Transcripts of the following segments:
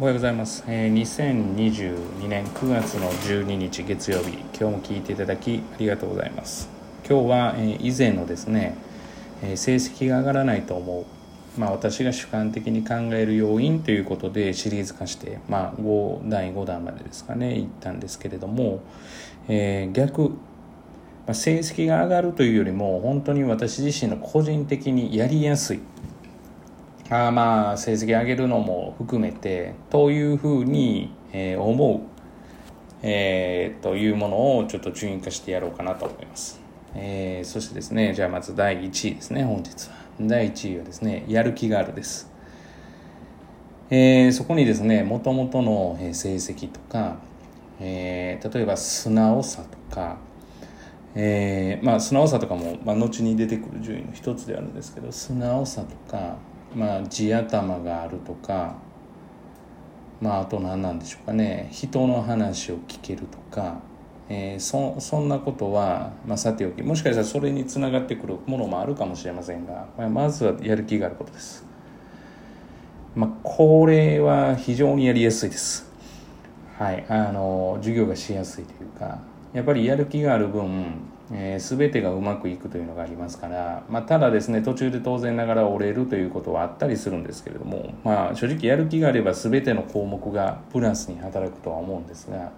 おはようございます、えー、2022年9月の12日月曜日。今日も聞いていただきありがとうございます。今日は、えー、以前のですね、えー、成績が上がらないと思う。まあ私が主観的に考える要因ということでシリーズ化してまあ5第5弾までですかね行ったんですけれども、え、逆ま成績が上がるというよりも本当に私自身の個人的にやりやすい。あまあ成績上げるのも含めてというふうに、えー、思う、えー、というものをちょっと順位化してやろうかなと思います、えー、そしてですねじゃあまず第1位ですね本日は。第1位はですねやる気があるです、えー、そこにですねもともとの成績とか、えー、例えば素直さとかえー、まあ素直さとかも、まあ、後に出てくる順位の一つであるんですけど素直さとかまあ地頭があるとかまああと何なんでしょうかね人の話を聞けるとか、えー、そそんなことは、まあ、さておきもしかしたらそれにつながってくるものもあるかもしれませんが、まあ、まずはやる気があることです。まあ、これは非常にやりやすいです。はい、あの授業がしやすいというかやっぱりやる気がある分えー、全てがうまくいくというのがありますから、まあ、ただですね途中で当然ながら折れるということはあったりするんですけれども、まあ、正直やる気があれば全ての項目がプラスに働くとは思うんですが、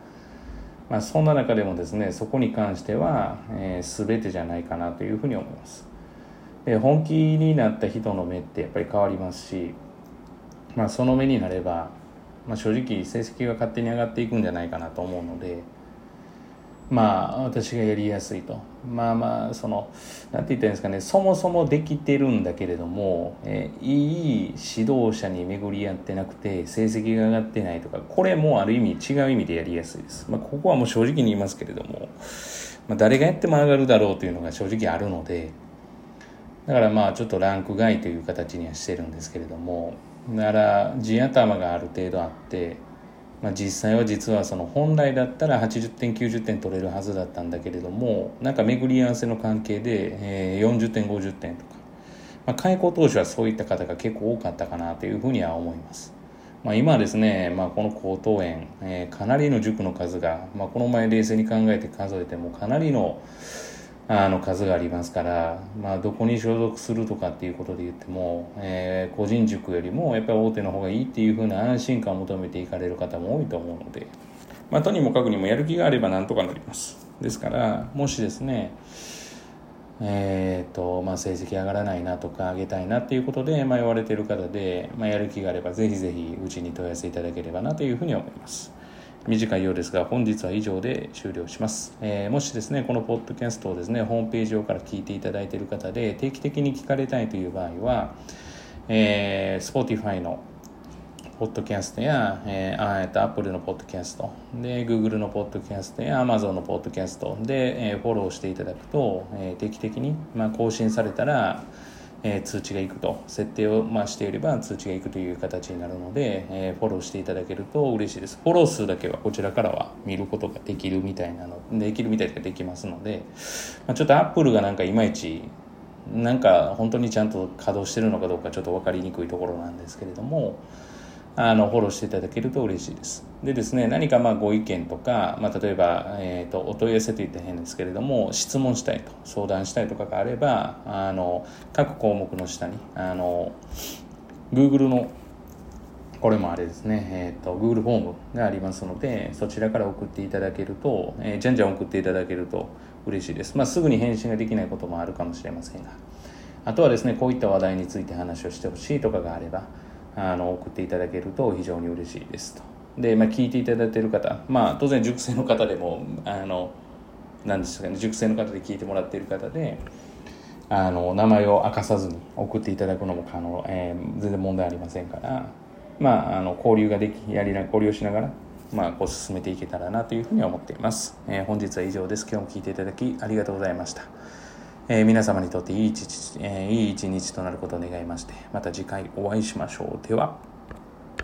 まあ、そんな中でもですねそこに関しては、えー、全てじゃないかなというふうに思います。で本気になった人の目ってやっぱり変わりますし、まあ、その目になれば、まあ、正直成績が勝手に上がっていくんじゃないかなと思うので。まあ私がやりやすいと。まあまあその何て言ったらいいんですかね。そもそもできてるんだけれども、え、いい指導者に巡り合ってなくて成績が上がってないとかこれもある意味違う意味でやりやすいです、まあ、ここはもう正直に言いますけれども、まあ、誰がやっても上がるだろうというのが正直あるのでだからまあちょっとランク外という形にはしてるんですけれどもだから地頭がある程度あってまあ、実際は実はその本来だったら80点90点取れるはずだったんだけれどもなんか巡り合わせの関係で、えー、40点50点とか、まあ、開校当初はそういった方が結構多かったかなというふうには思います。まあ、今はですね、まあ、この高等園、えー、かなりの塾の数が、まあ、この前冷静に考えて数えてもかなりのあの数がありますから、まあ、どこに所属するとかっていうことで言っても、えー、個人塾よりもやっぱり大手の方がいいっていうふうな安心感を求めていかれる方も多いと思うので、まあ、とにもかくにもやる気があればなんとかなりますですからもしですねえーとまあ、成績上がらないなとか上げたいなっていうことで迷われてる方で、まあ、やる気があればぜひぜひうちに問い合わせいただければなというふうに思います。短いようですが本日は以上で終了します、えー、もしですねこのポッドキャストをですねホームページ上から聞いていただいている方で定期的に聞かれたいという場合は、えー、Spotify のポッドキャストや、えー、あと Apple のポッドキャストで Google のポッドキャストや Amazon のポッドキャストで、えー、フォローしていただくと、えー、定期的に、まあ、更新されたらえ、通知がいくと設定を、ま、していれば通知がいくという形になるので、え、フォローしていただけると嬉しいです。フォロー数だけはこちらからは見ることができるみたいなのできるみたいでできますので、ま、ちょっとアップルがなんかいまいちなんか本当にちゃんと稼働してるのかどうかちょっと分かりにくいところなんですけれどもあのフォローしていただけると嬉しいです。でですね、何かまあご意見とか、まあ、例えば、えーと、お問い合わせといったら変ですけれども、質問したいと、相談したいとかがあれば、あの各項目の下に、あの Google のこれもあれですね、えーと、Google フォームがありますので、そちらから送っていただけると、えー、じゃんじゃん送っていただけると嬉しいです。まあ、すぐに返信ができないこともあるかもしれませんが、あとはですね、こういった話題について話をしてほしいとかがあれば、あの送っていただけると非常に嬉しいですと。で、まあ、聞いていただいている方、まあ、当然塾生の方でもあの何ですかね塾生の方で聞いてもらっている方であの名前を明かさずに送っていただくのも可能、えー、全然問題ありませんから、まあ、あの交流ができやりな交流しながら、まあ、こう進めていけたらなというふうに思っています、えー、本日は以上です。今日も聞いていただきありがとうございました。えー、皆様にとっていい一日、えー、いい一日となることを願いましてまた次回お会いしましょう。では。